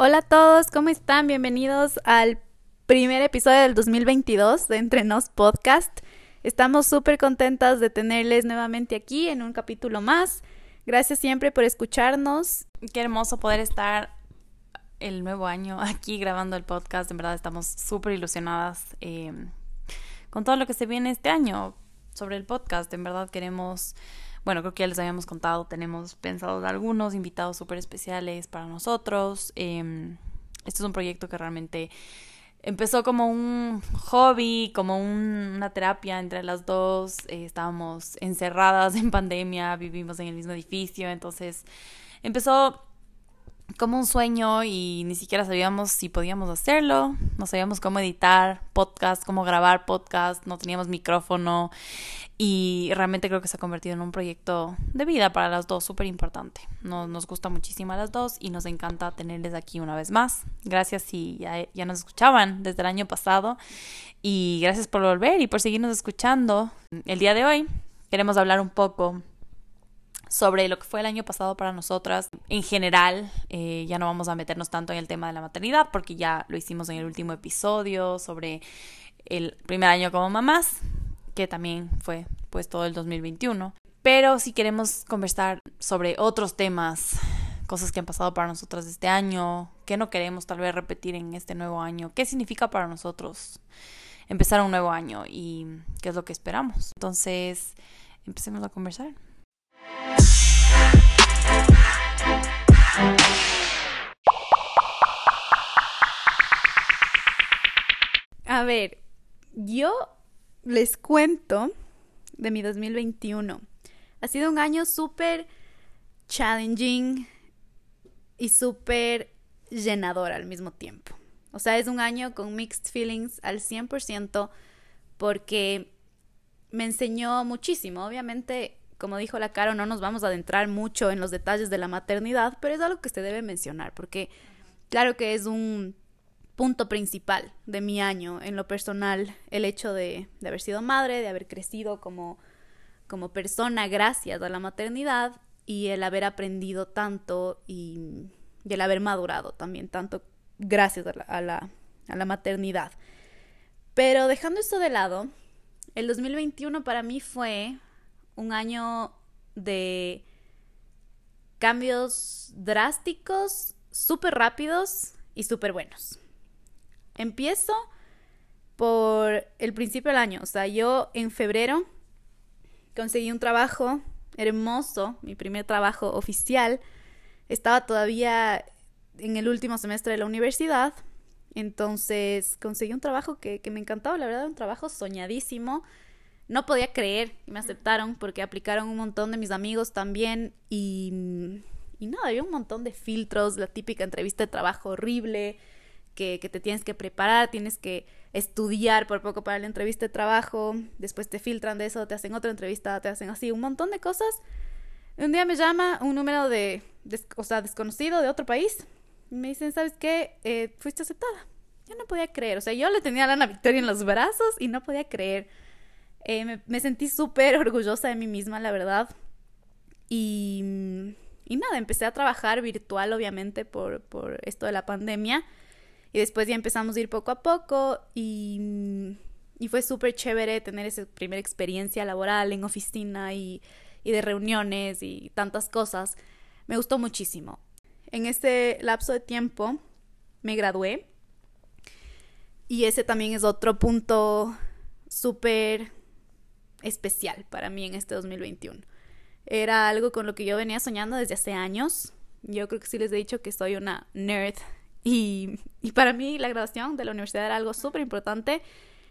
Hola a todos, ¿cómo están? Bienvenidos al primer episodio del 2022 de Entre Nos Podcast. Estamos súper contentas de tenerles nuevamente aquí en un capítulo más. Gracias siempre por escucharnos. Qué hermoso poder estar el nuevo año aquí grabando el podcast. En verdad estamos súper ilusionadas eh, con todo lo que se viene este año sobre el podcast. En verdad queremos bueno, creo que ya les habíamos contado, tenemos pensados algunos invitados súper especiales para nosotros. Eh, este es un proyecto que realmente empezó como un hobby, como un, una terapia entre las dos. Eh, estábamos encerradas en pandemia, vivimos en el mismo edificio, entonces empezó como un sueño y ni siquiera sabíamos si podíamos hacerlo, no sabíamos cómo editar podcast, cómo grabar podcast, no teníamos micrófono y realmente creo que se ha convertido en un proyecto de vida para las dos, súper importante. Nos, nos gusta muchísimo a las dos y nos encanta tenerles aquí una vez más. Gracias si ya, ya nos escuchaban desde el año pasado y gracias por volver y por seguirnos escuchando. El día de hoy queremos hablar un poco sobre lo que fue el año pasado para nosotras. En general, eh, ya no vamos a meternos tanto en el tema de la maternidad porque ya lo hicimos en el último episodio sobre el primer año como mamás, que también fue pues todo el 2021. Pero si queremos conversar sobre otros temas, cosas que han pasado para nosotras este año, qué no queremos tal vez repetir en este nuevo año, qué significa para nosotros empezar un nuevo año y qué es lo que esperamos. Entonces, empecemos a conversar. A ver, yo les cuento de mi 2021. Ha sido un año súper challenging y súper llenador al mismo tiempo. O sea, es un año con mixed feelings al 100% porque me enseñó muchísimo. Obviamente como dijo la Caro, no nos vamos a adentrar mucho en los detalles de la maternidad, pero es algo que se debe mencionar, porque claro que es un punto principal de mi año en lo personal, el hecho de, haber sido madre, de haber crecido como, como persona gracias a la maternidad y el haber aprendido tanto y, y el haber madurado también tanto gracias a la, a la, a la maternidad. Pero dejando esto de lado, el 2021 para mí fue un año de cambios drásticos, súper rápidos y súper buenos. Empiezo por el principio del año, o sea, yo en febrero conseguí un trabajo hermoso, mi primer trabajo oficial. Estaba todavía en el último semestre de la universidad, entonces conseguí un trabajo que, que me encantaba, la verdad, un trabajo soñadísimo no podía creer que me aceptaron porque aplicaron un montón de mis amigos también y, y nada, había un montón de filtros, la típica entrevista de trabajo horrible, que, que, te tienes que preparar, tienes que estudiar por poco para la entrevista de trabajo, después te filtran de eso, te hacen otra entrevista, te hacen así, un montón de cosas. Un día me llama un número de, o sea, desconocido de otro país y me dicen, ¿sabes qué? Eh, fuiste aceptada. Yo no podía creer, o sea, yo le tenía a Ana Victoria en los brazos y no podía creer eh, me, sentí súper orgullosa de mí misma, la verdad. Y, y, nada, empecé a trabajar virtual, obviamente, por, por esto de la pandemia. Y después ya empezamos a ir poco a poco y, y fue súper chévere tener esa primera experiencia laboral en oficina y, y de reuniones y tantas cosas. Me gustó muchísimo. En este lapso de tiempo me gradué y ese también es otro punto súper especial para mí en este 2021. Era algo con lo que yo venía soñando desde hace años. Yo creo que sí les he dicho que soy una nerd y, y para mí la graduación de la universidad era algo súper importante.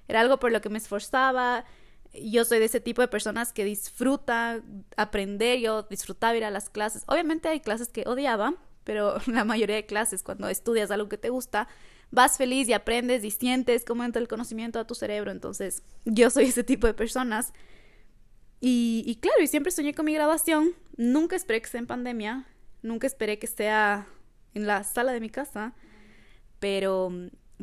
Era algo por lo que me esforzaba. Yo soy de ese tipo de personas que disfruta aprender. Yo disfrutaba ir a las clases. Obviamente hay clases que odiaba, pero la mayoría de clases, cuando estudias algo que te gusta, vas feliz y aprendes y sientes cómo entra el conocimiento a tu cerebro. Entonces, yo soy ese tipo de personas. Y, claro, y siempre soñé con mi graduación. Nunca esperé que sea en pandemia. Nunca esperé que sea en la sala de mi casa. Pero,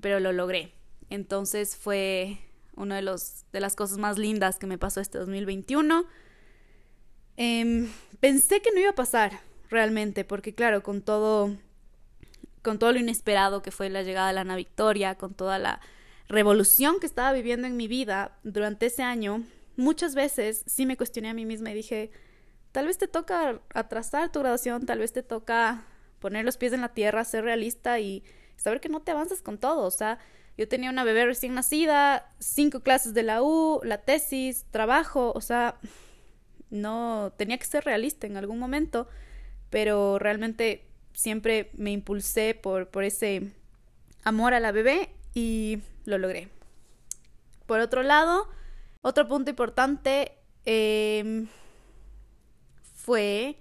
pero lo logré. Entonces fue una de, de las cosas más lindas que me pasó este 2021. Eh, pensé que no iba a pasar realmente, porque claro, con todo con todo lo inesperado que fue la llegada de la Ana Victoria, con toda la revolución que estaba viviendo en mi vida durante ese año, muchas veces sí me cuestioné a mí misma y dije, tal vez te toca atrasar tu graduación, tal vez te toca poner los pies en la tierra, ser realista y saber que no te avanzas con todo. O sea, yo tenía una bebé recién nacida, cinco clases de la U, la tesis, trabajo, o sea, no tenía que ser realista en algún momento, pero realmente siempre me impulsé por, por ese amor a la bebé y lo logré. Por otro lado, otro punto importante em, fue,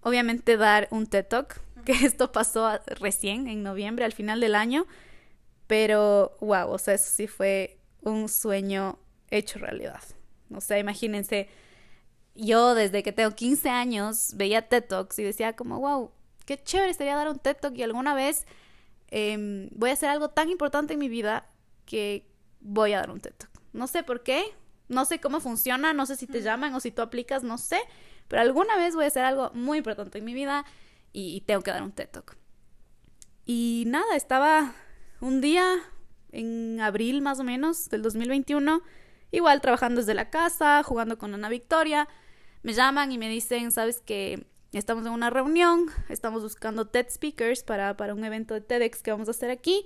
obviamente, dar un TED Talk, que esto pasó recién, en noviembre, al final del año, pero wow, o sea, eso sí fue un sueño hecho realidad. O sea, imagínense, yo desde que tengo 15 años veía TED Talks y decía como, wow, qué chévere sería dar un TED Talk y alguna vez em, voy a hacer algo tan importante en mi vida que voy a dar un TED Talk. No sé por qué, no sé cómo funciona, no sé si te llaman o si tú aplicas, no sé, pero alguna vez voy a hacer algo muy importante en mi vida y, tengo que dar un TED Talk. Y nada, estaba un día en abril más o menos del 2021, igual trabajando desde la casa, jugando con Ana Victoria, me llaman y me dicen, sabes que estamos en una reunión, estamos buscando TED Speakers para, para un evento de TEDx que vamos a hacer aquí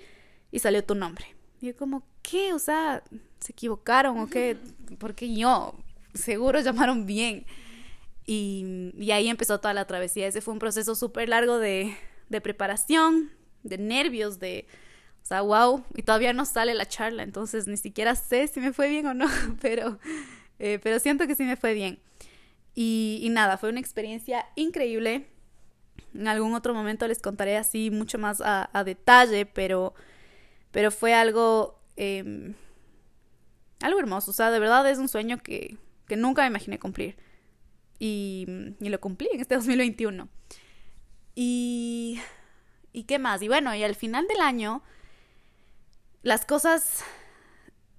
y salió tu nombre. Y yo como, ¿qué? O sea, ¿se equivocaron o qué? Porque yo, seguro llamaron bien. Y, y, ahí empezó toda la travesía. Ese fue un proceso súper largo de, de preparación, de nervios, de, o sea, wow, y todavía no sale la charla, entonces ni siquiera sé si me fue bien o no, pero, eh, pero siento que sí me fue bien. Y, nada, fue una experiencia increíble. En algún otro momento les contaré así mucho más a, detalle, pero, pero fue algo, em, algo hermoso. O sea, de verdad es un sueño que, que nunca me imaginé cumplir. Y, y, lo cumplí en este 2021. Y, ¿Y qué más? Y bueno, y al final del año, las cosas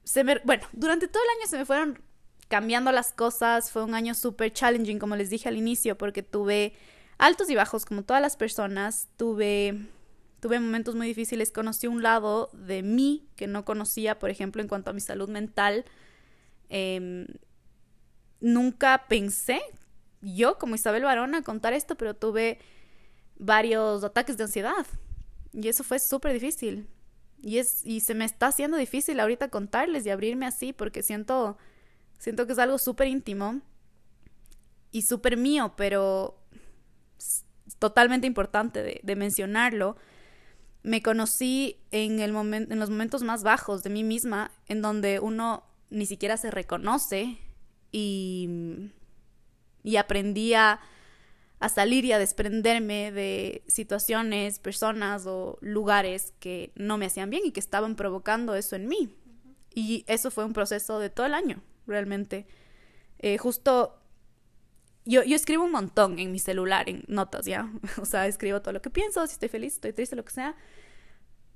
se me... Bueno, durante todo el año se me fueron cambiando las cosas. Fue un año súper challenging, como les dije al inicio, porque tuve altos y bajos, como todas las personas. Tuve, tuve momentos muy difíciles. Conocí un lado de mí que no conocía, por ejemplo, en cuanto a mi salud mental. Em, nunca pensé, yo como Isabel Barona, contar esto, pero tuve varios ataques de ansiedad. Y eso fue súper difícil. Y, es, y se me está haciendo difícil ahorita contarles y abrirme así porque siento Siento que es algo súper íntimo y súper mío, pero totalmente importante de, mencionarlo. Me conocí en, el en los momentos más bajos de mí misma, en donde uno ni siquiera se reconoce y, y aprendí a, a salir y a desprenderme de situaciones, personas o lugares que no me hacían bien y que estaban provocando eso en mí. Y eso fue un proceso de todo el año, realmente. Eh, justo yo, yo, escribo un montón en mi celular, en notas, ¿ya? O sea, escribo todo lo que pienso, si estoy feliz, estoy triste, lo que sea.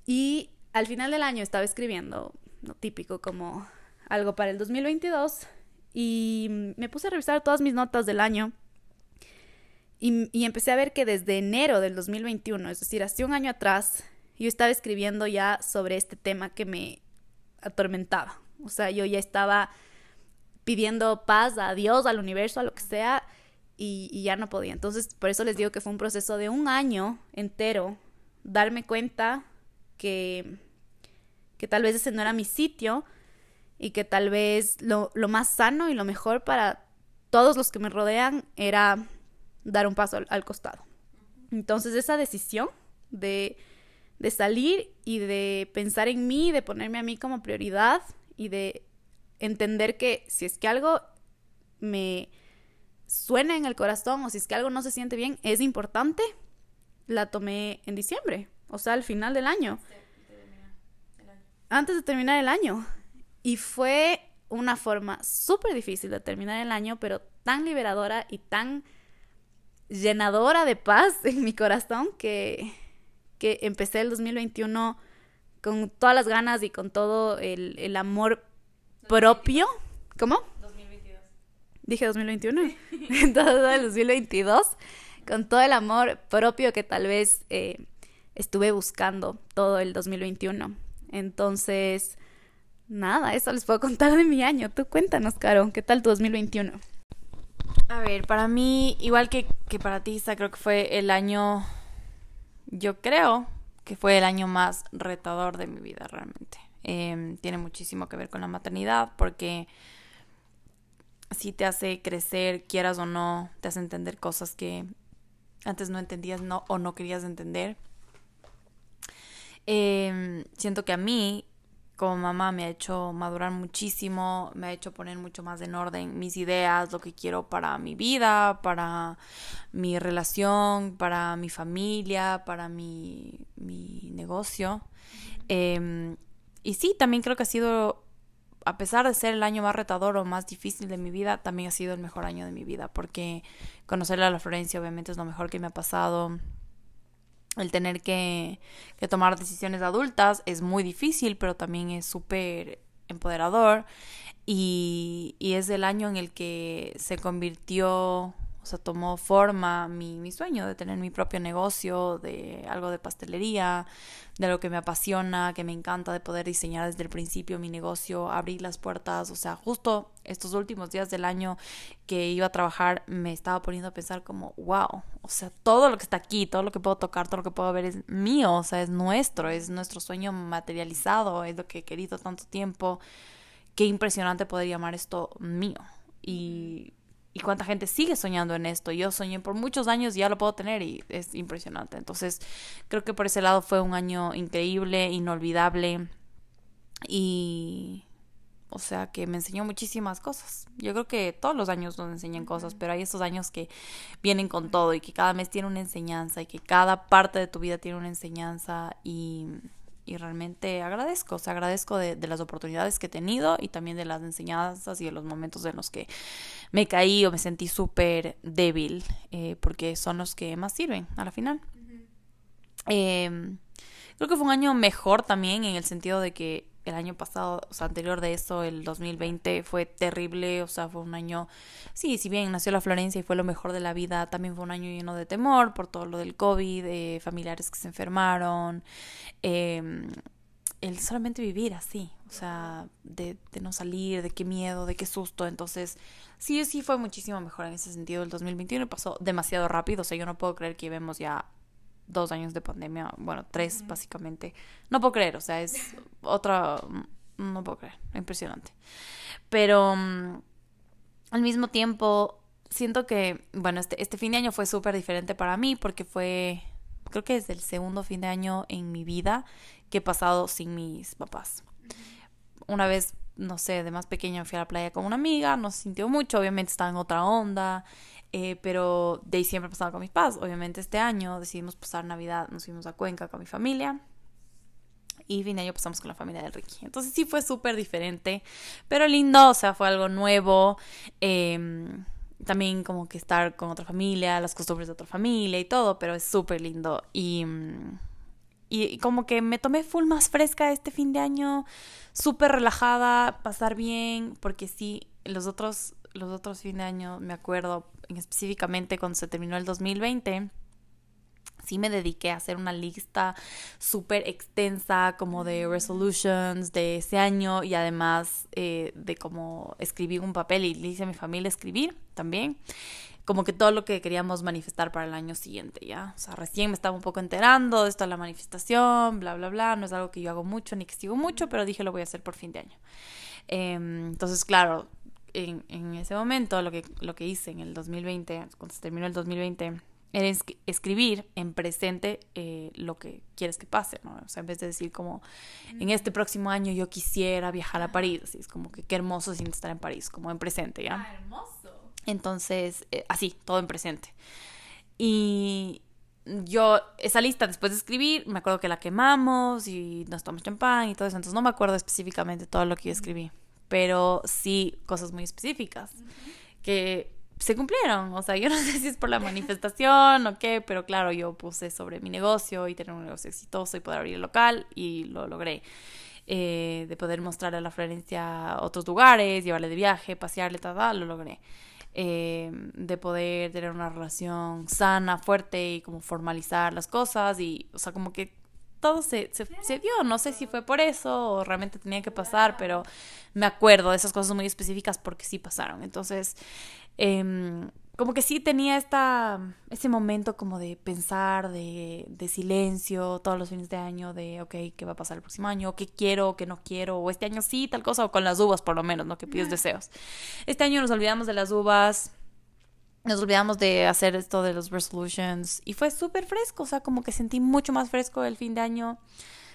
Y al final del año estaba escribiendo, lo típico, como algo para el 2022. Y me puse a revisar todas mis notas del año. Y, y empecé a ver que desde enero del 2021, es decir, hace un año atrás, yo estaba escribiendo ya sobre este tema que me atormentaba. O sea, yo ya estaba pidiendo paz a Dios, al universo, a lo que sea, y, ya no podía. Entonces, por eso les digo que fue un proceso de un año entero, darme cuenta que, que tal vez ese no era mi sitio y que tal vez lo, más sano y lo mejor para todos los que me rodean era dar un paso al, costado. Entonces, esa decisión de, de salir y de pensar en mí, de ponerme a mí como prioridad y de entender que si es que algo me suena en el corazón o si es que algo no se siente bien, es importante, la tomé en diciembre, o sea, al final del año. Antes de terminar el año. Y fue una forma súper difícil de terminar el año, pero tan liberadora y tan llenadora de paz en mi corazón que, que empecé el 2021 con todas las ganas y con todo el, el amor propio. ¿Cómo? 2022. Dije 2021. Entonces, el 2022, con todo el amor propio que tal vez eh, estuve buscando todo el 2021. Entonces, nada, eso les puedo contar de mi año. Tú cuéntanos, Caro, ¿qué tal tu 2021? A ver, para mí, igual que, que para ti, creo que fue el año, yo creo que fue el año más retador de mi vida realmente. Em, tiene muchísimo que ver con la maternidad porque si te hace crecer, quieras o no, te hace entender cosas que antes no entendías no, o no querías entender. Em, siento que a mí, como mamá, me ha hecho madurar muchísimo, me ha hecho poner mucho más en orden mis ideas, lo que quiero para mi vida, para mi relación, para mi familia, para mi, mi negocio. Eh, y sí, también creo que ha sido, a pesar de ser el año más retador o más difícil de mi vida, también ha sido el mejor año de mi vida, porque conocerle a la Florencia obviamente es lo mejor que me ha pasado. El tener que, que tomar decisiones adultas es muy difícil, pero también es súper empoderador. Y, y es el año en el que se convirtió sea, tomó forma mi, mi, sueño de tener mi propio negocio, de algo de pastelería, de lo que me apasiona, que me encanta, de poder diseñar desde el principio mi negocio, abrir las puertas. O sea, justo estos últimos días del año que iba a trabajar, me estaba poniendo a pensar como, wow, o sea, todo lo que está aquí, todo lo que puedo tocar, todo lo que puedo ver es mío, o sea, es nuestro, es nuestro sueño materializado, es lo que he querido tanto tiempo. Qué impresionante poder llamar esto mío. Y y cuánta gente sigue soñando en esto. Yo soñé por muchos años y ya lo puedo tener y es impresionante. Entonces, creo que por ese lado fue un año increíble, inolvidable y o sea que me enseñó muchísimas cosas. Yo creo que todos los años nos enseñan cosas, pero hay estos años que vienen con todo y que cada mes tiene una enseñanza y que cada parte de tu vida tiene una enseñanza y y realmente agradezco, o sea, agradezco de, las oportunidades que he tenido y también de las enseñanzas y de los momentos en los que me caí o me sentí súper débil, eh, porque son los que más sirven a la final. Em, creo que fue un año mejor también en el sentido de que el año pasado, o sea, anterior de eso, el 2020 fue terrible, o sea, fue un año, sí, si bien nació la Florencia y fue lo mejor de la vida, también fue un año lleno de temor por todo lo del COVID, familiares que se enfermaron, em, el solamente vivir así, o sea, de, de, no salir, de qué miedo, de qué susto, entonces, sí, sí fue muchísimo mejor en ese sentido. El 2021 pasó demasiado rápido, o sea, yo no puedo creer que vemos ya dos años de pandemia, bueno, tres básicamente. No puedo creer, o sea, es otra, no puedo creer, impresionante. Pero mm, al mismo tiempo, siento que, bueno, este, este fin de año fue súper diferente para mí porque fue, creo que es el segundo fin de año en mi vida que he pasado sin mis papás. Una vez no sé, de más pequeña fui a la playa con una amiga, no se sintió mucho, obviamente estaba en otra onda, eh, pero de ahí siempre pasaba con mis padres. Obviamente este año decidimos pasar Navidad, nos fuimos a Cuenca con mi familia. Y fin de año pasamos con la familia de Ricky. Entonces sí fue súper diferente, pero lindo, o sea, fue algo nuevo. Em, también como que estar con otra familia, las costumbres de otra familia y todo, pero es súper lindo. Y, y como que me tomé full más fresca este fin de año, súper relajada, pasar bien, porque sí, los otros los otros fines de año, me acuerdo específicamente cuando se terminó el 2020, sí me dediqué a hacer una lista súper extensa como de resolutions de ese año y además eh, de cómo escribí un papel y le hice a mi familia escribir también como que todo lo que queríamos manifestar para el año siguiente, ¿ya? O sea, recién me estaba un poco enterando de esto de la manifestación, bla, bla, bla, no es algo que yo hago mucho ni que sigo mucho, pero dije lo voy a hacer por fin de año. Em, entonces, claro, en, en, ese momento lo que, lo que hice en el 2020, cuando se terminó el 2020, era escribir en presente eh, lo que quieres que pase, ¿no? O sea, en vez de decir como, en este próximo año yo quisiera viajar a París, así es como que qué hermoso sin estar en París, como en presente, ¿ya? Ah, hermoso. Entonces, eh, así, todo en presente. Y yo, esa lista después de escribir, me acuerdo que la quemamos y nos tomamos champán y todo eso, entonces no me acuerdo específicamente todo lo que yo escribí pero sí cosas muy específicas que se cumplieron. O sea, yo no sé si es por la manifestación o qué, pero claro, yo puse sobre mi negocio y tener un negocio exitoso y poder abrir el local y lo logré. Eh, de poder mostrarle a la Florencia otros lugares, llevarle de viaje, pasearle, tal, tal, lo logré. eh, de poder tener una relación sana, fuerte y como formalizar las cosas y, o sea, como que todo se, se, se, dio. No sé si fue por eso o realmente tenía que pasar, pero me acuerdo de esas cosas muy específicas porque sí pasaron. Entonces, eh, como que sí tenía esta, ese momento como de pensar, de, de, silencio todos los fines de año, de, ok, ¿qué va a pasar el próximo año? ¿Qué quiero? ¿Qué no quiero? O este año sí, tal cosa, o con las uvas por lo menos, ¿no? Que pides deseos. Este año nos olvidamos de las uvas, nos olvidamos de hacer esto de los resolutions y fue súper fresco, o sea, como que sentí mucho más fresco el fin de año,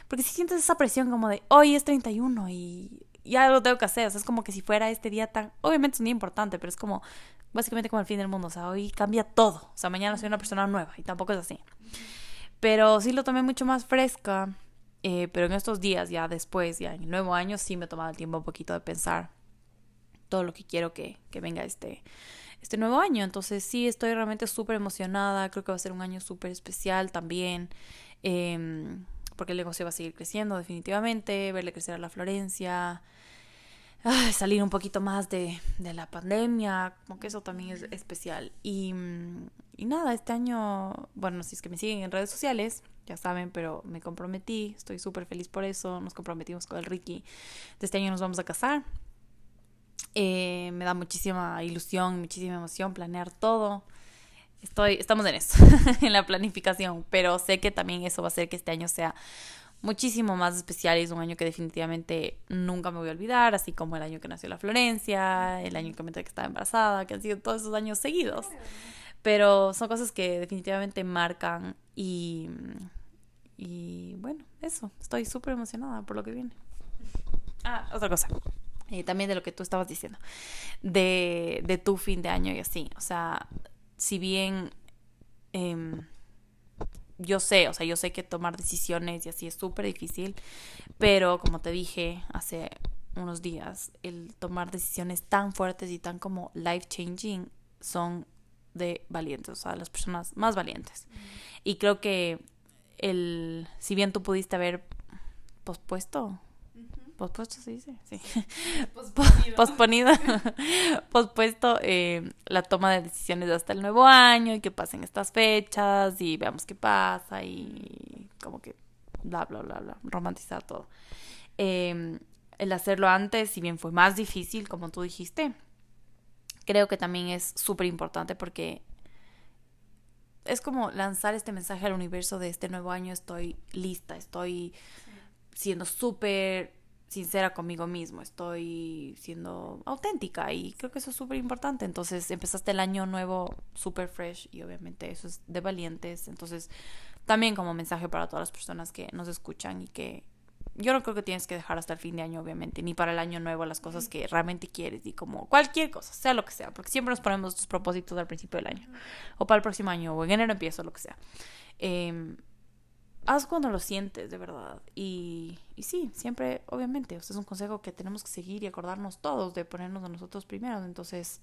porque si sientes esa presión como de, hoy es 31 y ya lo tengo que hacer, o sea, es como que si fuera este día tan, obviamente es un día importante, pero es como básicamente como el fin del mundo, o sea, hoy cambia todo, o sea, mañana soy una persona nueva y tampoco es así. Pero sí lo tomé mucho más fresca, eh, pero en estos días, ya después, ya en el nuevo año, sí me he tomado el tiempo un poquito de pensar todo lo que quiero que, que venga este, este nuevo año. Entonces sí, estoy realmente súper emocionada, creo que va a ser un año súper especial también. Eh, porque el negocio va a seguir creciendo definitivamente, verle crecer a la Florencia, salir un poquito más de, de, la pandemia, como que eso también es especial. Y, y nada, este año, bueno, si es que me siguen en redes sociales, ya saben, pero me comprometí, estoy súper feliz por eso, nos comprometimos con el Ricky, de este año nos vamos a casar. Eh, me da muchísima ilusión, muchísima emoción planear todo. Estoy, estamos en eso, en la planificación, pero sé que también eso va a hacer que este año sea muchísimo más especial y es un año que definitivamente nunca me voy a olvidar, así como el año que nació la Florencia, el año que me que estaba embarazada, que han sido todos esos años seguidos. Pero son cosas que definitivamente marcan y, y bueno, eso, estoy súper emocionada por lo que viene. Ah, otra cosa. Eh, también de lo que tú estabas diciendo, de, de tu fin de año y así. O sea, si bien eh, yo sé, o sea, yo sé que tomar decisiones y así es súper difícil, pero como te dije hace unos días, el tomar decisiones tan fuertes y tan como life changing son de valientes, o sea, las personas más valientes. Y creo que el, si bien tú pudiste haber pospuesto pospuesto se dice, sí. Posponido. Posponido. Pospuesto eh, la toma de decisiones hasta el nuevo año y que pasen estas fechas y veamos qué pasa y como que bla, bla, bla, bla, romantizar todo. Eh, el hacerlo antes, si bien fue más difícil, como tú dijiste, creo que también es súper importante porque es como lanzar este mensaje al universo de este nuevo año, estoy lista, estoy siendo súper sincera conmigo mismo, estoy siendo auténtica y creo que eso es súper importante. Entonces empezaste el año nuevo súper fresh y obviamente eso es de valientes. Entonces también como mensaje para todas las personas que nos escuchan y que yo no creo que tienes que dejar hasta el fin de año, obviamente, ni para el año nuevo las cosas que realmente quieres y como cualquier cosa, sea lo que sea, porque siempre nos ponemos estos propósitos al principio del año o para el próximo año o en enero empiezo, lo que sea. Eh, haz cuando lo sientes, de verdad. Y, sí, siempre, obviamente, este es un consejo que tenemos que seguir y acordarnos todos de ponernos a nosotros primero. Entonces,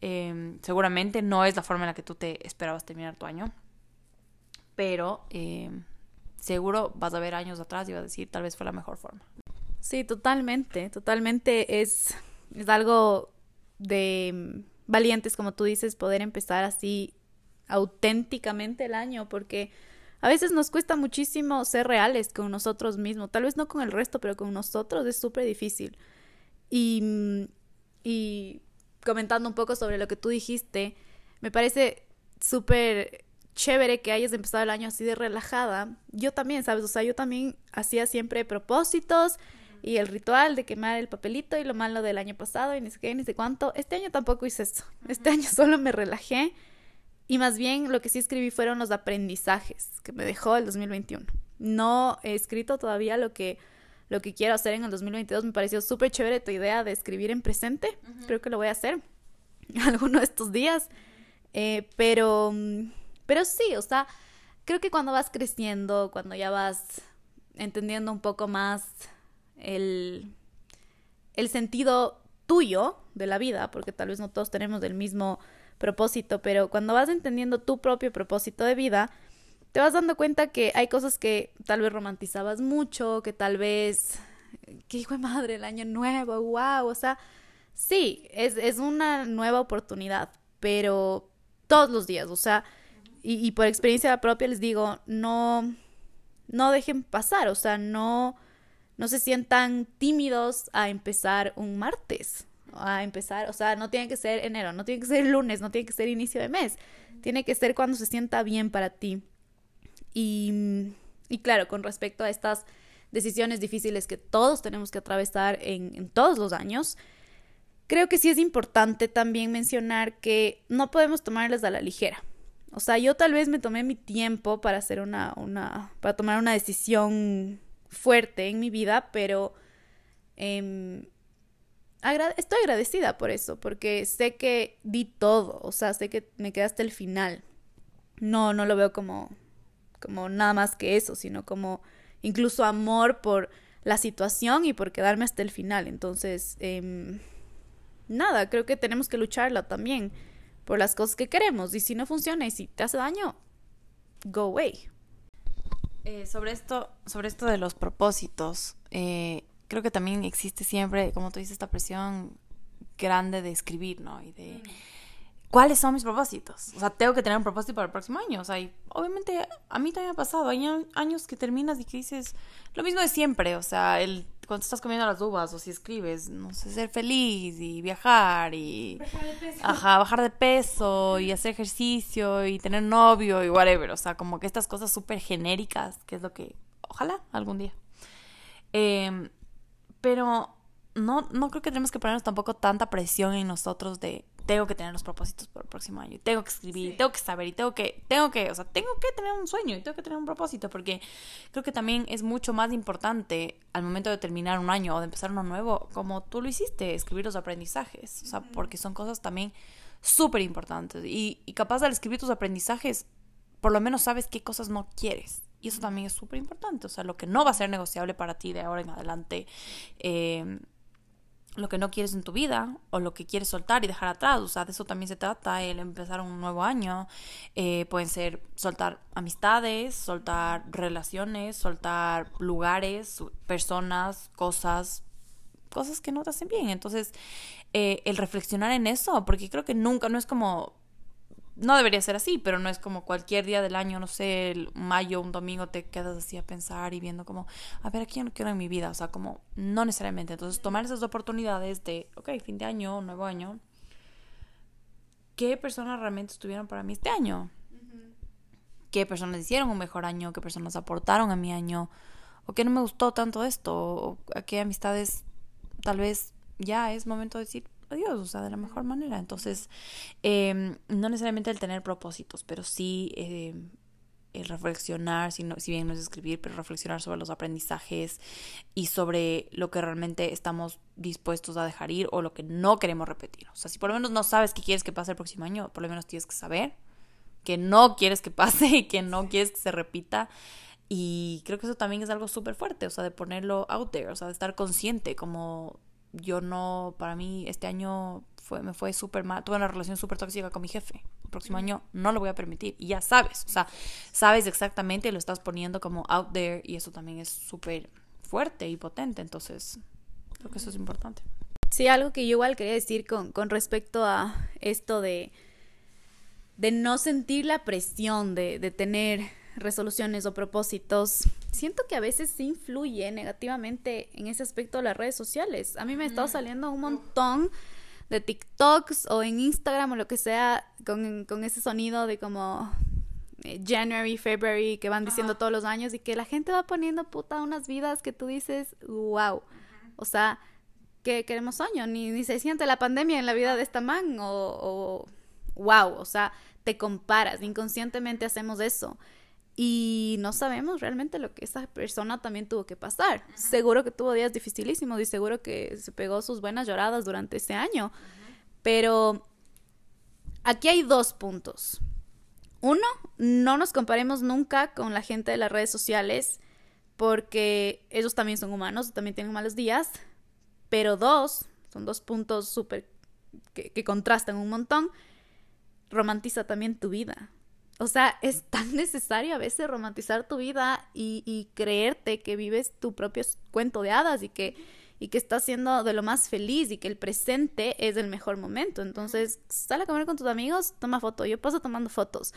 eh, seguramente no es la forma en la que tú te esperabas terminar tu año, pero eh, seguro vas a ver años atrás y vas a decir, tal vez fue la mejor forma. Sí, totalmente, totalmente es, es algo de mm, valientes, como tú dices, poder empezar así auténticamente el año, porque a veces nos cuesta muchísimo ser reales con nosotros mismos, tal vez no con el resto, pero con nosotros es súper difícil. Y, y comentando un poco sobre lo que tú dijiste, me parece súper chévere que hayas empezado el año así de relajada. Yo también, ¿sabes? O sea, yo también hacía siempre propósitos y el ritual de quemar el papelito y lo malo del año pasado y ni sé qué, ni sé cuánto. Este año tampoco hice eso. Este año solo me relajé y más bien lo que sí escribí fueron los aprendizajes que me dejó el 2021. No he escrito todavía lo que, lo que quiero hacer en el 2022. Me pareció súper chévere tu idea de escribir en presente. Creo que lo voy a hacer alguno de estos días. Eh, pero, pero sí, o sea, creo que cuando vas creciendo, cuando ya vas entendiendo un poco más el, el sentido tuyo de la vida, porque tal vez no todos tenemos el mismo propósito, pero cuando vas entendiendo tu propio propósito de vida, te vas dando cuenta que hay cosas que tal vez romantizabas mucho, que tal vez, que hijo de madre, el año nuevo, wow, o sea, sí, es, es una nueva oportunidad, pero todos los días, o sea, y, y, por experiencia propia les digo, no, no dejen pasar, o sea, no, no se sientan tímidos a empezar un martes, a empezar, o sea, no tiene que ser enero, no tiene que ser lunes, no tiene que ser inicio de mes, tiene que ser cuando se sienta bien para ti. Y, y claro, con respecto a estas decisiones difíciles que todos tenemos que atravesar en, todos los años, creo que sí es importante también mencionar que no podemos tomarlas a la ligera. O sea, yo tal vez me tomé mi tiempo para hacer una, una, para tomar una decisión fuerte en mi vida, pero eh, estoy agradecida por eso, porque sé que di todo, o sea, sé que me quedé hasta el final. No, no lo veo como, como nada más que eso, sino como incluso amor por la situación y por quedarme hasta el final. Entonces, eh, nada, creo que tenemos que lucharla también por las cosas que queremos. Y si no funciona y si te hace daño, go away. Eh, sobre esto, sobre esto de los propósitos, eh, creo que también existe siempre, como tú dices, esta presión grande de escribir, ¿no? Y de cuáles son mis propósitos. O sea, tengo que tener un propósito para el próximo año. O sea, y obviamente a mí también me ha pasado. Hay años que terminas y que dices lo mismo de siempre. O sea, el cuando estás comiendo las uvas o si escribes, no sé, ser feliz y viajar y bajar de peso. Ajá, bajar de peso y hacer ejercicio y tener novio y whatever, o sea, como que estas cosas súper genéricas, que es lo que ojalá algún día. Eh, pero no, no creo que tenemos que ponernos tampoco tanta presión en nosotros de tengo que tener los propósitos para el próximo año, tengo que escribir, sí. tengo que saber y tengo que, tengo que, o sea, tengo que tener un sueño y tengo que tener un propósito, porque creo que también es mucho más importante al momento de terminar un año o de empezar uno nuevo, como tú lo hiciste, escribir los aprendizajes, o sea, porque son cosas también súper importantes y, y capaz al escribir tus aprendizajes, por lo menos sabes qué cosas no quieres. Y eso también es súper importante. O sea, lo que no va a ser negociable para ti de ahora en adelante. Eh, lo que no quieres en tu vida o lo que quieres soltar y dejar atrás. O sea, de eso también se trata el empezar un nuevo año. Eh, pueden ser soltar amistades, soltar relaciones, soltar lugares, personas, cosas, cosas que no te hacen bien. Entonces, eh, el reflexionar en eso, porque creo que nunca, no es como no debería ser así, pero no es como cualquier día del año, no sé, el mayo, un domingo te quedas así a pensar y viendo como, a ver, aquí no quiero en mi vida, o sea, como no necesariamente. Entonces, tomar esas oportunidades de, ok, fin de año, nuevo año, ¿qué personas realmente estuvieron para mí este año? ¿Qué personas hicieron un mejor año? ¿Qué personas aportaron a mi año? ¿O qué no me gustó tanto esto? ¿O a qué amistades tal vez ya es momento de decir, Dios, o sea, de la mejor manera. Entonces, eh, no necesariamente el tener propósitos, pero sí eh, el reflexionar, si, no, si bien no es escribir, pero reflexionar sobre los aprendizajes y sobre lo que realmente estamos dispuestos a dejar ir o lo que no queremos repetir. O sea, si por lo menos no sabes qué quieres que pase el próximo año, por lo menos tienes que saber que no quieres que pase y que no quieres que se repita. Y creo que eso también es algo súper fuerte, o sea, de ponerlo out there, o sea, de estar consciente, como yo no, para mí este año fue, me fue súper mal, tuve una relación súper tóxica con mi jefe. El próximo año no lo voy a permitir. Y ya sabes, o sea, sabes exactamente, lo estás poniendo como out there y eso también es súper fuerte y potente. Entonces, creo que eso es importante. Sí, algo que yo igual quería decir con, con respecto a esto de, de no sentir la presión de, de tener resoluciones o propósitos, siento que a veces sí influye negativamente en ese aspecto de las redes sociales. A mí me ha estado saliendo un montón de TikToks o en Instagram o lo que sea con, con ese sonido de como eh, January, February que van diciendo todos los años y que la gente va poniendo puta unas vidas que tú dices, wow. O sea, que queremos año, ni, ni se siente la pandemia en la vida de esta man o, o wow, o sea, te comparas, inconscientemente hacemos eso y no sabemos realmente lo que esa persona también tuvo que pasar. Ajá. Seguro que tuvo días dificilísimos y seguro que se pegó sus buenas lloradas durante este año. Ajá. Pero aquí hay dos puntos. Uno, no nos comparemos nunca con la gente de las redes sociales porque ellos también son humanos, también tienen malos días. Pero dos, son dos puntos súper que, que contrastan un montón. Romantiza también tu vida o sea, es tan necesario a veces romantizar tu vida y, y, creerte que vives tu propio cuento de hadas y que, y que estás siendo de lo más feliz y que el presente es el mejor momento. Entonces, sal a comer con tus amigos, toma foto. Yo paso tomando fotos.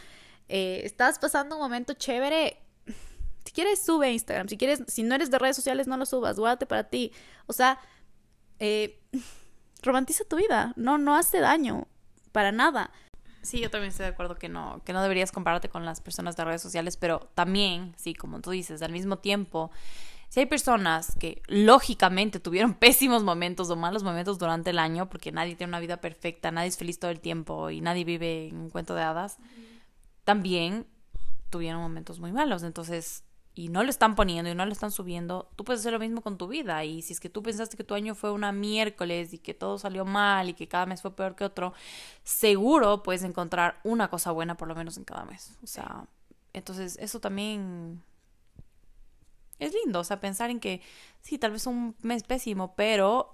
Eh, estás pasando un momento chévere. Si quieres, sube a Instagram. Si quieres, si no eres de redes sociales, no lo subas. Guárdate para ti. O sea, eh, romantiza tu vida. No, no hace daño. Para nada. Sí, yo también estoy de acuerdo que no, que no deberías compararte con las personas de redes sociales, pero también, sí, como tú dices, al mismo tiempo, si hay personas que lógicamente tuvieron pésimos momentos o malos momentos durante el año, porque nadie tiene una vida perfecta, nadie es feliz todo el tiempo y nadie vive en un cuento de hadas, también tuvieron momentos muy malos. Entonces, y no lo están poniendo y no lo están subiendo, tú puedes hacer lo mismo con tu vida. Y si es que tú pensaste que tu año fue una miércoles y que todo salió mal y que cada mes fue peor que otro, seguro puedes encontrar una cosa buena por lo menos en cada mes. O sea, entonces eso también es lindo, o sea, pensar en que sí, tal vez un mes pésimo, pero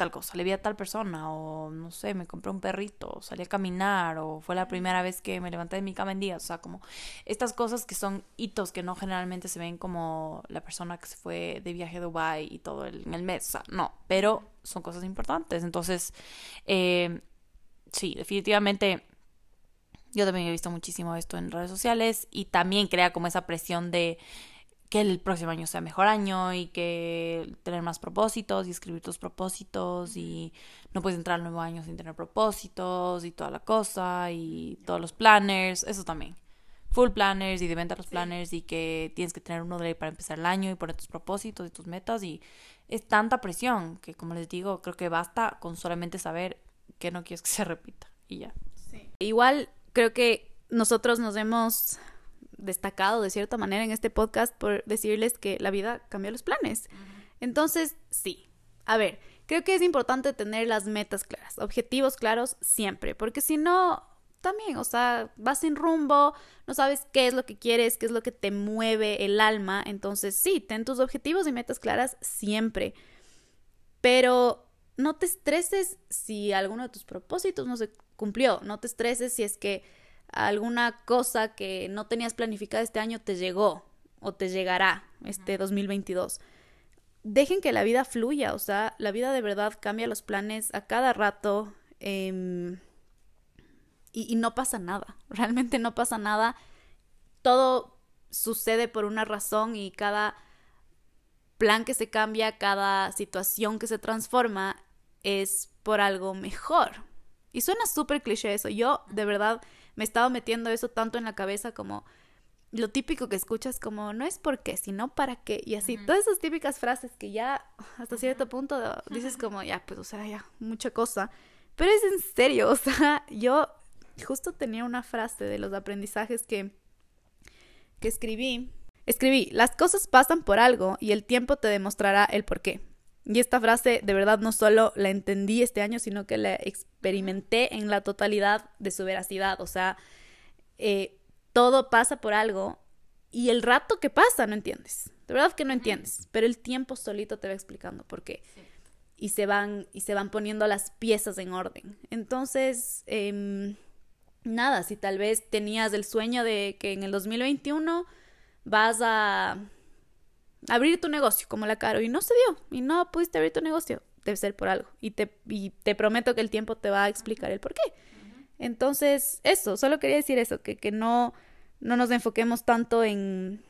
tal cosa, le vi a tal persona, o no sé, me compré un perrito, o salí a caminar, o fue la primera vez que me levanté de mi cama en día, o sea, como estas cosas que son hitos que no generalmente se ven como la persona que se fue de viaje a Dubai y todo el, en el mes, o sea, no, pero son cosas importantes, entonces, eh, sí, definitivamente yo también he visto muchísimo esto en redes sociales y también crea como esa presión de que el próximo año sea mejor año y que tener más propósitos y escribir tus propósitos y no puedes entrar al nuevo año sin tener propósitos y toda la cosa y todos los planners, eso también. Full planners y de venta los planners y que tienes que tener uno de para empezar el año y poner tus propósitos y tus metas y es tanta presión que como les digo, creo que basta con solamente saber que no quieres que se repita y ya. Igual creo que nosotros nos hemos destacado de cierta manera en este podcast por decirles que la vida cambia los planes. Entonces, sí. A ver, creo que es importante tener las metas claras, objetivos claros siempre, porque si no, también, o sea, vas sin rumbo, no sabes qué es lo que quieres, qué es lo que te mueve el alma, entonces sí, ten tus objetivos y metas claras siempre. Pero no te estreses si alguno de tus propósitos no se cumplió, no te estreses si es que alguna cosa que no tenías planificada este año te llegó o te llegará este 2022. Dejen que la vida fluya, o sea, la vida de verdad cambia los planes a cada rato em, y, y no pasa nada, realmente no pasa nada. Todo sucede por una razón y cada plan que se cambia, cada situación que se transforma es por algo mejor. Y suena súper cliché eso. Yo, de verdad, me estaba metiendo eso tanto en la cabeza como lo típico que escuchas como no es por qué, sino para qué. Y así, todas esas típicas frases que ya hasta cierto punto dices como, ya, pues, o sea, ya, mucha cosa. Pero es en serio, o sea, yo justo tenía una frase de los aprendizajes que, que escribí. Escribí, las cosas pasan por algo y el tiempo te demostrará el por qué. Y esta frase de verdad no solo la entendí este año, sino que la experimenté en la totalidad de su veracidad. O sea, eh, todo pasa por algo y el rato que pasa no entiendes. De verdad que no entiendes, pero el tiempo solito te va explicando por qué. Y se van, y se van poniendo las piezas en orden. Entonces, em, nada, si tal vez tenías el sueño de que en el 2021 vas a abrir tu negocio como la Caro y no se dio y no pudiste abrir tu negocio, debe ser por algo y te, y te prometo que el tiempo te va a explicar el por qué. Entonces, eso, solo quería decir eso, que, que no, no nos enfoquemos tanto en,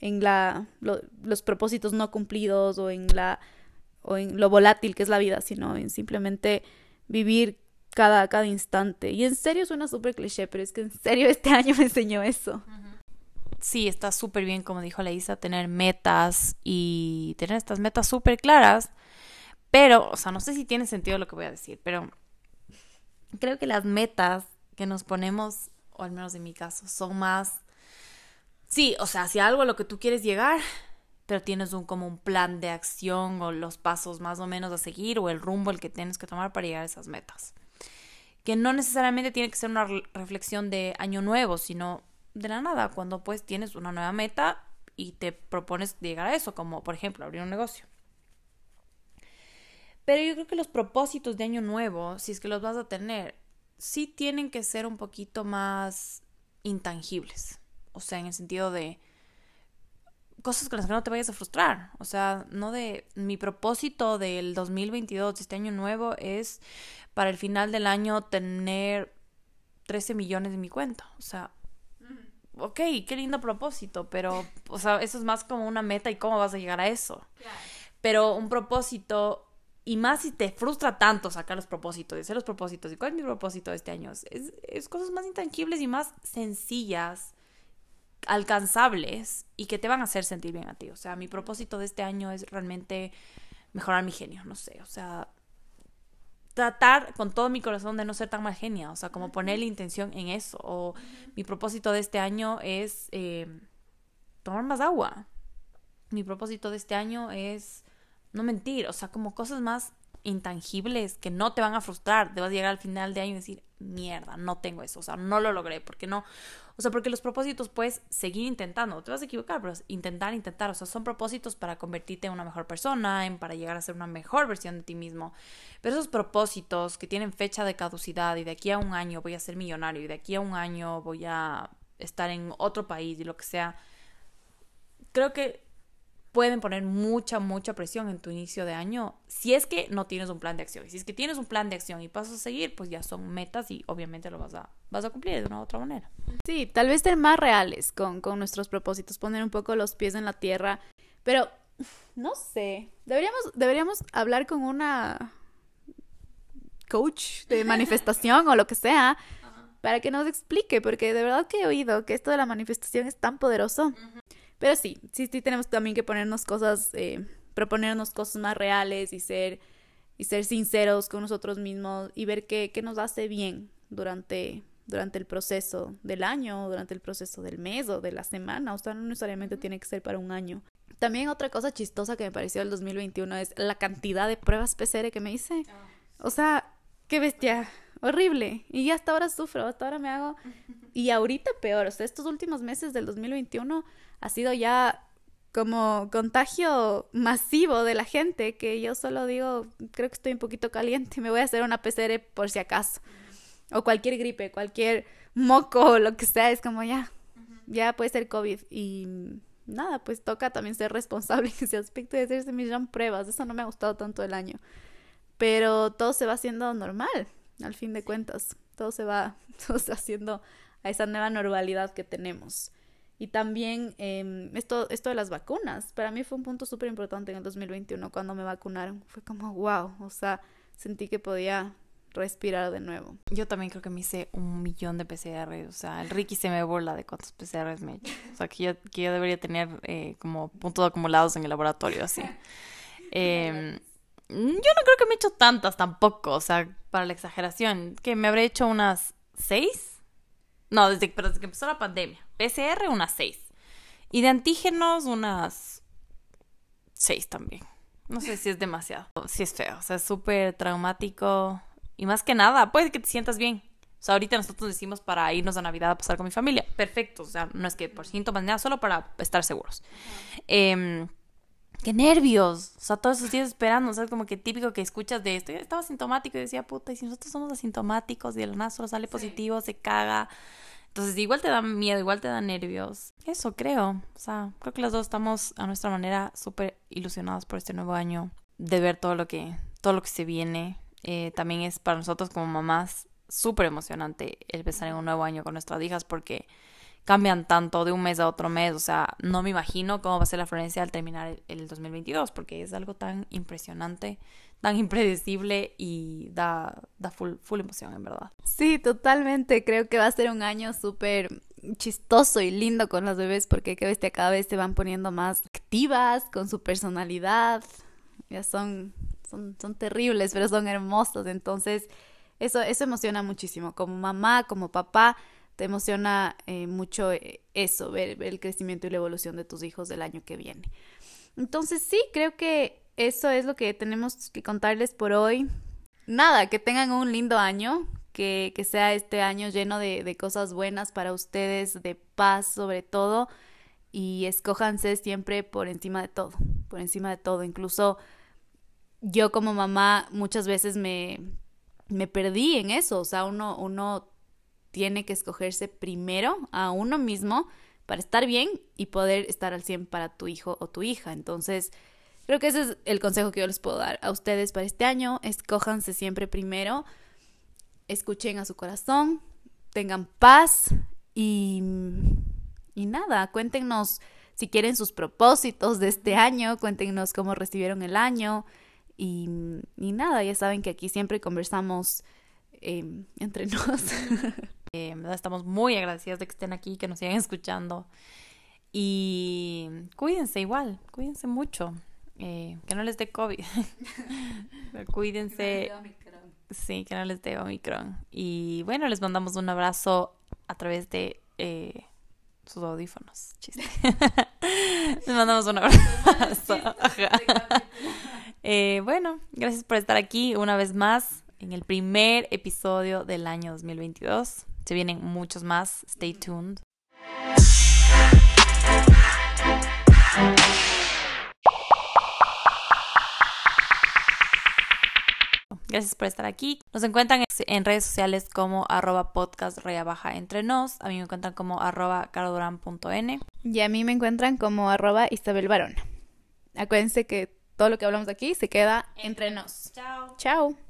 en la, los propósitos no cumplidos o en, la, o en lo volátil que es la vida, sino en simplemente vivir cada, cada instante. Y en serio suena súper cliché, pero es que en serio este año me enseñó eso sí, está súper bien, como dijo Leisa, tener metas y tener estas metas súper claras. Pero, o sea, no sé si tiene sentido lo que voy a decir, pero creo que las metas que nos ponemos, o al menos en mi caso, son más... Sí, o sea, si algo a lo que tú quieres llegar, pero tienes un como un plan de acción o los pasos más o menos a seguir o el rumbo el que tienes que tomar para llegar a esas metas. Que no necesariamente tiene que ser una reflexión de año nuevo, sino de la nada, cuando pues tienes una nueva meta y te propones llegar a eso, como por ejemplo abrir un negocio. Pero yo creo que los propósitos de año nuevo, si es que los vas a tener, sí tienen que ser un poquito más intangibles. O sea, en el sentido de cosas con las que no te vayas a frustrar. O sea, no de mi propósito del 2022, de este año nuevo, es para el final del año tener 13 millones en mi cuenta. O sea, ok, qué lindo propósito, pero, o sea, eso es más como una meta y cómo vas a llegar a eso. Pero un propósito, y más si te frustra tanto sacar los propósitos, hacer los propósitos, ¿y cuál es mi propósito de este año? Es, es cosas más intangibles y más sencillas alcanzables y que te van a hacer sentir bien a ti. O sea, mi propósito de este año es realmente mejorar mi genio, no sé, o sea, tratar con todo mi corazón de no ser tan mal genia, o sea, como poner la intención en eso. O mi propósito de este año es eh, tomar más agua. Mi propósito de este año es no mentir, o sea, como cosas más intangibles que no te van a frustrar. Te vas a llegar al final de año y decir, mierda, no tengo eso, o sea, no lo logré, porque no, o sea, porque los propósitos puedes seguir intentando, te vas a equivocar, pero intentar, intentar, o sea, son propósitos para convertirte en una mejor persona, en para llegar a ser una mejor versión de ti mismo. Pero esos propósitos que tienen fecha de caducidad y de aquí a un año voy a ser millonario y de aquí a un año voy a estar en otro país y lo que sea, creo que pueden poner mucha, mucha presión en tu inicio de año si es que no tienes un plan de acción. Y si es que tienes un plan de acción y pasas a seguir, pues ya son metas y obviamente lo vas a, vas a cumplir de una u otra manera. Sí, tal vez ser más reales con, con nuestros propósitos, poner un poco los pies en la tierra, pero no sé, deberíamos, deberíamos hablar con una coach de manifestación o lo que sea para que nos explique, porque de verdad que he oído que esto de la manifestación es tan poderoso. Pero sí, sí, sí tenemos también que ponernos cosas, eh, proponernos cosas más reales y ser, y ser sinceros con nosotros mismos y ver qué, qué nos hace bien durante, durante el proceso del año, durante el proceso del mes o de la semana. O sea, no necesariamente tiene que ser para un año. También otra cosa chistosa que me pareció el 2021 es la cantidad de pruebas PCR que me hice. Ah. O sea, qué bestia, horrible. Y hasta ahora sufro, hasta ahora me hago... Y ahorita peor, o sea, estos últimos meses del 2021 ha sido ya como contagio masivo de la gente que yo solo digo, creo que estoy un poquito caliente, me voy a hacer una PCR por si acaso. O cualquier gripe, cualquier moco, lo que sea, es como ya, ya puede ser COVID. Y nada, pues toca también ser responsable en ese aspecto de hacerse millón pruebas. Eso no me ha gustado tanto el año. Pero todo se va haciendo normal, al fin de cuentas. Todo se va, todo se va haciendo a esa nueva normalidad que tenemos. Y también em, esto, esto de las vacunas, para mí fue un punto súper importante en el 2021 cuando me vacunaron. Fue como, wow, o sea, sentí que podía respirar de nuevo. Yo también creo que me hice un millón de PCR, o sea, el Ricky se me burla de cuántos PCRs me he hecho. O sea, que yo, que yo debería tener eh, como puntos acumulados en el laboratorio, así. Eh, yo no creo que me he hecho tantas tampoco, o sea, para la exageración, que me habré hecho unas seis no, desde, pero desde que empezó la pandemia. PCR unas seis. Y de antígenos unas seis también. No sé si es demasiado. Si es feo. O sea, es súper traumático. Y más que nada, puede que te sientas bien. O sea, ahorita nosotros decimos para irnos a Navidad a pasar con mi familia. Perfecto. O sea, no es que por síntomas nada, solo para estar seguros. Eh, qué nervios. O sea, todos esos días esperando, o sea, como que típico que escuchas de esto. Yo estaba asintomático y decía, puta, y si nosotros somos asintomáticos y el nada solo sale positivo, se caga. Entonces, igual te da miedo, igual te da nervios. Eso creo. O sea, creo que las dos estamos a nuestra manera súper ilusionados por este nuevo año, de ver todo lo que, todo lo que se viene. Eh, también es para nosotros como mamás súper emocionante el empezar en un nuevo año con nuestras hijas porque cambian tanto de un mes a otro mes. O sea, no me imagino cómo va a ser la Florencia al terminar el, 2022, porque es algo tan impresionante, tan impredecible y da, da full, full emoción, en verdad. Sí, totalmente. Creo que va a ser un año súper chistoso y lindo con las bebés, porque cada vez se van poniendo más activas con su personalidad. Ya son, son, son terribles, pero son hermosas. Entonces, eso, eso emociona muchísimo. Como mamá, como papá te emociona eh, mucho eh, eso, ver, el crecimiento y la evolución de tus hijos del año que viene. Entonces sí, creo que eso es lo que tenemos que contarles por hoy. Nada, que tengan un lindo año, que, que sea este año lleno de, cosas buenas para ustedes, de paz sobre todo, y escójanse siempre por encima de todo, por encima de todo. Incluso yo como mamá muchas veces me, me perdí en eso, o sea, uno, uno tiene que escogerse primero a uno mismo para estar bien y poder estar al 100 para tu hijo o tu hija. Entonces, creo que ese es el consejo que yo les puedo dar a ustedes para este año. Escójanse siempre primero, escuchen a su corazón, tengan paz y, y nada, cuéntenos si quieren sus propósitos de este año, cuéntenos cómo recibieron el año y, y nada, ya saben que aquí siempre conversamos eh, entre nos. Eh, estamos muy agradecidas de que estén aquí, que nos sigan escuchando. Y cuídense igual, cuídense mucho. Eh, que no les dé COVID. cuídense. Sí, que no les dé Omicron. Y bueno, les mandamos un abrazo a través de eh, sus audífonos. Chiste. les mandamos un abrazo. eh, bueno, gracias por estar aquí una vez más en el primer episodio del año 2022. Se vienen muchos más. Stay tuned. Gracias por estar aquí. Nos encuentran en redes sociales como arroba podcast baja entre nos. A mí me encuentran como arroba caroduran.n. Y a mí me encuentran como arroba Isabel Barona. Acuérdense que todo lo que hablamos aquí se queda entre nos. Chao. Chao.